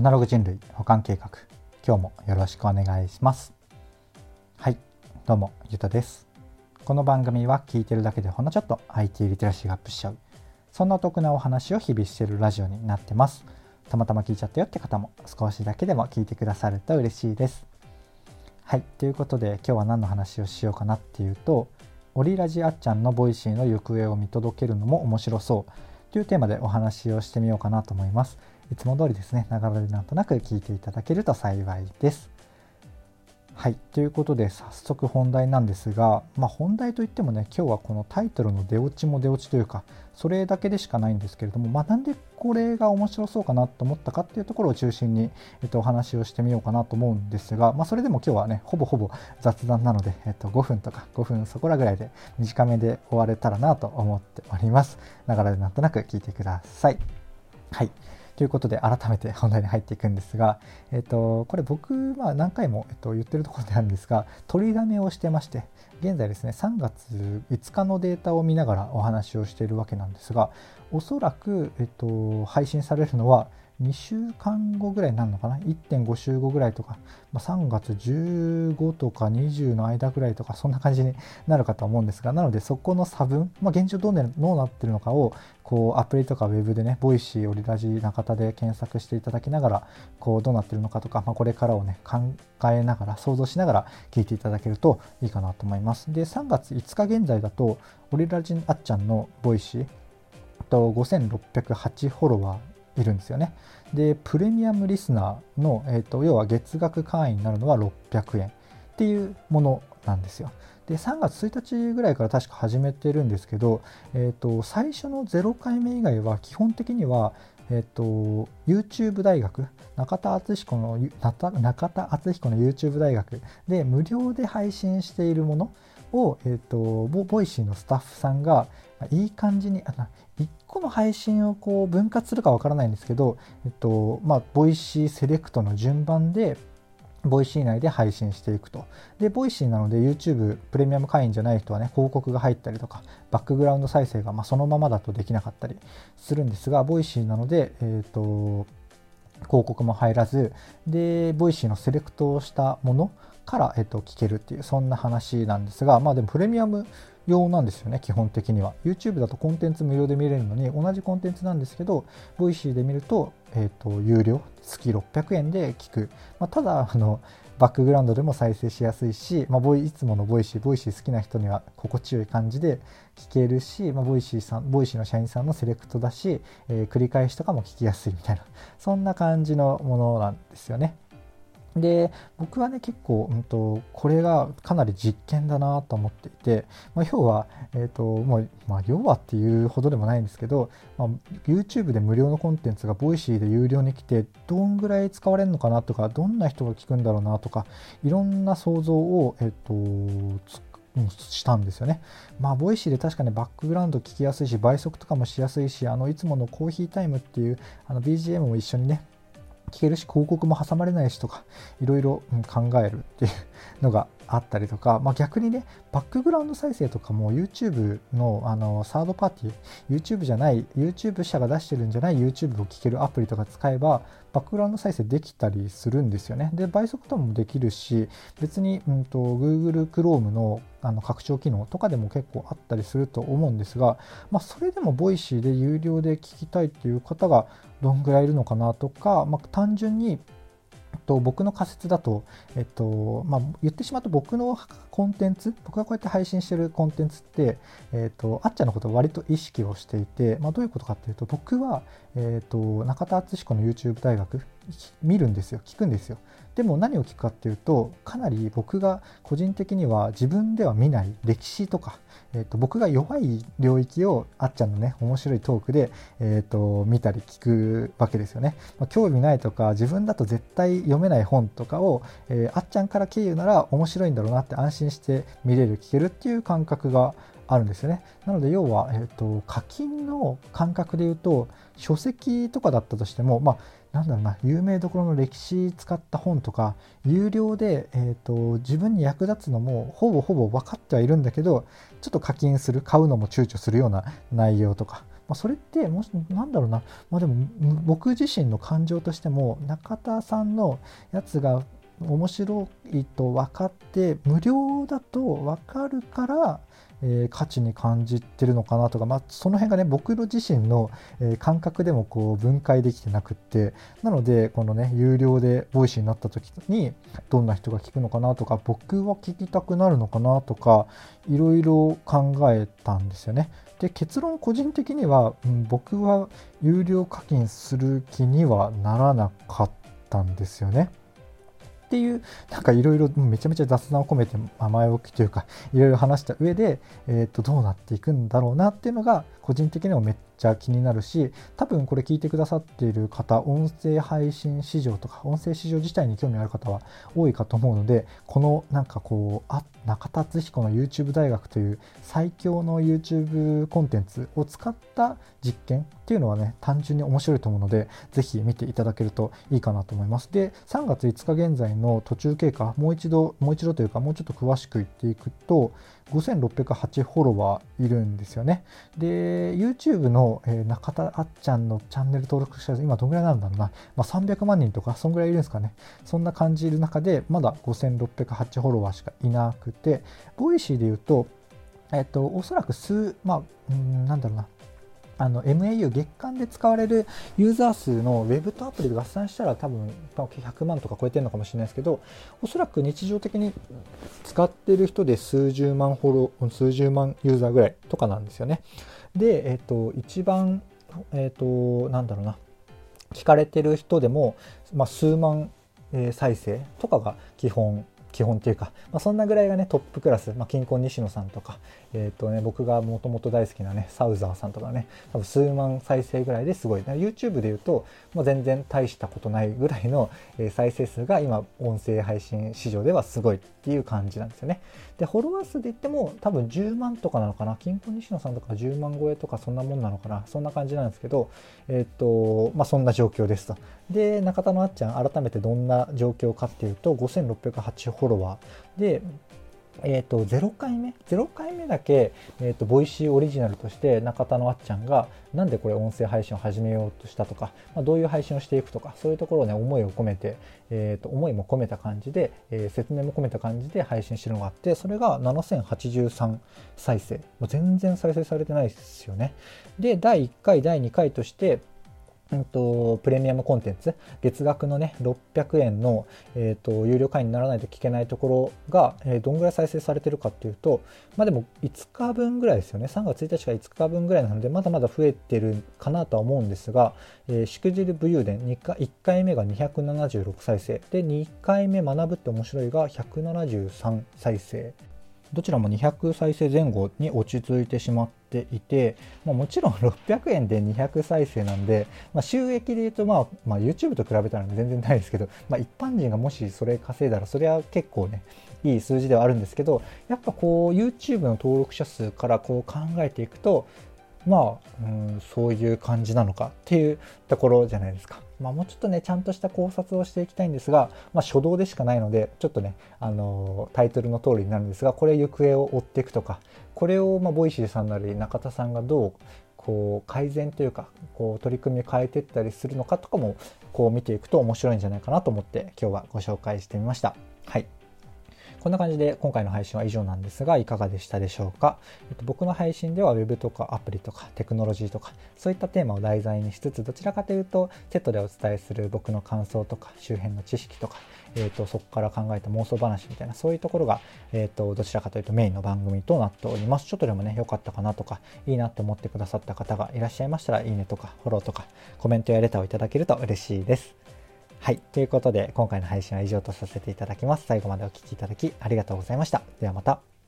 アナログ人類保管計画。今日もよろしくお願いします。はい。どうもゆたです。この番組は聞いてるだけでほんのちょっと IT リテラシーがアップしちゃう。そんなお得なお話を日々してるラジオになってます。たまたま聞いちゃったよって方も少しだけでも聞いてくださると嬉しいです。はい。ということで今日は何の話をしようかなっていうとオリラジあっちゃんの Voicy の行方を見届けるのも面白そうというテーマでお話をしてみようかなと思います。いつも通りですね、ながらでなんとなく聞いていただけると幸いです。はい、ということで早速本題なんですが、まあ、本題といってもね今日はこのタイトルの出落ちも出落ちというかそれだけでしかないんですけれども、まあ、なんでこれが面白そうかなと思ったかっていうところを中心に、えっと、お話をしてみようかなと思うんですが、まあ、それでも今日はねほぼほぼ雑談なので、えっと、5分とか5分そこらぐらいで短めで終われたらなと思っております。ながらでなんとなく聞いてください。はいということで改めて本題に入っていくんですが、えっと、これ僕、まあ、何回も、えっと、言ってるところなんですが取りだめをしてまして現在ですね3月5日のデータを見ながらお話をしているわけなんですがおそらく、えっと、配信されるのは2週間後ぐらいになるのかな？1.5週後ぐらいとか、まあ、3月15とか20の間ぐらいとかそんな感じになるかと思うんですがなのでそこの差分、まあ、現状どうなどうなってるのかをこうアプリとかウェブでね Voicy オリラジ中田で検索していただきながらこうどうなってるのかとか、まあ、これからをね考えながら想像しながら聞いていただけるといいかなと思います。で3月5日現在だとオリラジあっちゃんの Voicy と5608フォロワーいるんですよね。で、プレミアムリスナーの、えーと、要は月額会員になるのは600円っていうものなんですよ。で、3月1日ぐらいから確か始めてるんですけど、えーと、最初の0回目以外は基本的には、えっ、ー、と、YouTube 大学、中田敦彦の、中田敦彦の YouTube 大学で無料で配信しているものを、え、ー、と、 Voicy のスタッフさんがいい感じに、あ1個の配信をこう分割するかわからないんですけど、えっと、まあ、 Voicy セレクトの順番で、Voicy 内で配信していくと。で、 Voicy なので YouTube プレミアム会員じゃない人はね、広告が入ったりとか、バックグラウンド再生がまあそのままだとできなかったりするんですが、 Voicy なので、えっ、ー、と、広告も入らず、で、 Voicy のセレクトをしたものから、えっ、と、聞けるっていう、そんな話なんですが、まあでもプレミアム用なんですよね、基本的には。YouTube だとコンテンツ無料で見れるのに、同じコンテンツなんですけど、Voicy で見ると、えっ、と、有料、月600円で聞く。まあ、ただ、あの、バックグラウンドでも再生しやすいし、まあ、ボイいつもの Voicy、Voicy 好きな人には心地よい感じで聞けるし、まあ、 Voicy さん、 Voicy の社員さんのセレクトだし、えー、繰り返しとかも聞きやすいみたいな、そんな感じのものなんですよね。で僕はね結構、うんと、これがかなり実験だなと思っていて、まあ、要は、えーともうまあ、要はっていうほどでもないんですけど、まあ、YouTube で無料のコンテンツが voicy で有料に来てどんぐらい使われるのかなとかどんな人が聞くんだろうなとかいろんな想像を、えーと、したんですよね。まあ、 Voicy で確かにバックグラウンド聞きやすいし、倍速とかもしやすいし、あのいつものコーヒータイムっていうあの BGM も一緒にね、聞けるし広告も挟まれないしとかいろいろ考えるっていうのがあったりとか、まあ、逆にねバックグラウンド再生とかも YouTube のあのサードパーティー YouTube じゃない YouTube 社が出してるんじゃない YouTube を聞けるアプリとか使えばバックグラウンド再生できたりするんですよね。で倍速ともできるし別に、うんと、Google Chrome のあの拡張機能とかでも結構あったりすると思うんですが、まあ、それでも voicy で有料で聞きたいっていう方がどんぐらいいるのかなとか、まあ、単純にと僕の仮説だと、えっとまあ、言ってしまうと僕のコンテンツ僕がこうやって配信してるコンテンツって、えっと、あっちゃんのことを割と意識をしていて、まあ、どういうことかっていうと僕は、えっと、中田敦彦の YouTube 大学見るんですよ。聞くんですよ。でも何を聞くかっていうとかなり僕が個人的には自分では見ない歴史とか、えー、と僕が弱い領域をあっちゃんのね面白いトークで、えー、と見たり聞くわけですよね、まあ、興味ないとか自分だと絶対読めない本とかを、えー、あっちゃんから経由なら面白いんだろうなって安心心して見れる聞けるっていう感覚があるんですよね。なので要は、えーと、課金の感覚で言うと書籍とかだったとしても、まあ、なんだろうな有名どころの歴史使った本とか有料で、えーと、自分に役立つのもほぼほぼ分かってはいるんだけどちょっと課金する買うのも躊躇するような内容とかまあ、それってもしなんだろうな、まあ、でも僕自身の感情としても中田さんのやつが面白いと分かって無料だと分かるからえー、価値に感じてるのかなとか、まあ、その辺がね僕の自身の、えー、感覚でもこう分解できてなくってなのでこのね有料で Voicy になった時にどんな人が聞くのかなとか僕は聞きたくなるのかなとかいろいろ考えたんですよね。で結論個人的には、うん、僕は有料課金する気にはならなかったんですよね。っていうなんかいろいろめちゃめちゃ雑談を込めて前置きというかいろいろ話した上で、えー、とどうなっていくんだろうなっていうのが個人的にもめっちゃ気になるし多分これ聞いてくださっている方音声配信市場とか音声市場自体に興味ある方は多いかと思うのでこのなんかこうあ中田敦彦の YouTube 大学という最強の YouTube コンテンツを使った実験っていうのはね単純に面白いと思うのでぜひ見ていただけるといいかなと思います。で3月5日現在の途中経過もう一度もう一度というかもうちょっと詳しく言っていくと5608フォロワーいるんですよね。で、YouTube の、えー、中田あっちゃんのチャンネル登録者数、今どんぐらいなんだろうな、まあ、300万人とか、そんぐらいいるんですかね。そんな感じいる中で、まだ5608フォロワーしかいなくて、 Voicy で言うと、えっ、と、おそらく数、まあ、うん、なんだろうな、あの MAU 月間で使われるユーザー数の Web とアプリで合算したら多分100万とか超えてるのかもしれないですけどおそらく日常的に使ってる人で数十万フォロー数十万ユーザーぐらいとかなんですよね。で、えっ、ー、と一番えっ、ー、となんだろうな。聞かれてる人でも、まあ、数万、え再生とかが基本基本っていうか、まあ、そんなぐらいがねトップクラス、まあ、金婚西野さんとか、えーとね、僕がもともと大好きなねサウザーさんとかね多分数万再生ぐらいですごい。YouTube で言うと、まあ、全然大したことないぐらいのえ再生数が今音声配信市場ではすごいっていう感じなんですよね。でフォロワー数で言っても多分10万とかなのかな？金婚西野さんとか10万超えとかそんなもんなのかな？そんな感じなんですけどえっ、ー、とまあそんな状況ですと。で中田のあっちゃん改めてどんな状況かっていうと5608フォロワーで、えっ、ー、と、0回目 ?0 回目だけ、えっ、ー、と、ボイシーオリジナルとして中田のあっちゃんが、なんでこれ音声配信を始めようとしたとか、まあ、どういう配信をしていくとか、そういうところをね、思いを込めて、えっ、ー、と、思いも込めた感じで、えー、説明も込めた感じで配信してるのがあって、それが7083再生。もう全然再生されてないですよね。で、第1回、第2回として、うんと、プレミアムコンテンツ？月額のね600円の、えーと、有料会員にならないと聞けないところが、えー、どんぐらい再生されてるかっていうとまあでも5日分ぐらいですよね。3月1日から5日分ぐらいなのでまだまだ増えてるかなとは思うんですが、えー、しくじる武勇伝2回1回目が276再生。で2回目学ぶって面白いが173再生。どちらも200再生前後に落ち着いてしまってていて、まあ、もちろん 600円で200再生なんで、まあ、収益で言うと、まあ、まあ YouTube と比べたら全然ないですけど、まあ、一般人がもしそれ稼いだらそれは結構ねいい数字ではあるんですけどやっぱこう YouTube の登録者数からこう考えていくとまあ、うん、そういう感じなのかっていうところじゃないですか。まあ、もうちょっとね、ちゃんとした考察をしていきたいんですが、まあ、初動でしかないので、ちょっとね、あのー、タイトルの通りになるんですが、これ行方を追っていくとか、これを、まあ、 Voicy さんなり中田さんがどう、こう、改善というか、こう、取り組み変えていったりするのかとかも、こう見ていくと面白いんじゃないかなと思って、今日はご紹介してみました。はい。こんな感じで今回の配信は以上なんですが、いかがでしたでしょうか？えっと、僕の配信では Web とかアプリとかテクノロジーとか、そういったテーマを題材にしつつ、どちらかというと、セットでお伝えする僕の感想とか、周辺の知識とか、えっと、そこから考えた妄想話みたいな、そういうところが、えっと、どちらかというとメインの番組となっております。ちょっとでもね、良かったかなとか、いいなって思ってくださった方がいらっしゃいましたら、いいねとか、フォローとか、コメントやレターをいただけると嬉しいです。はい。ということで、今回の配信は以上とさせていただきます。最後までお聴きいただきありがとうございました。ではまた。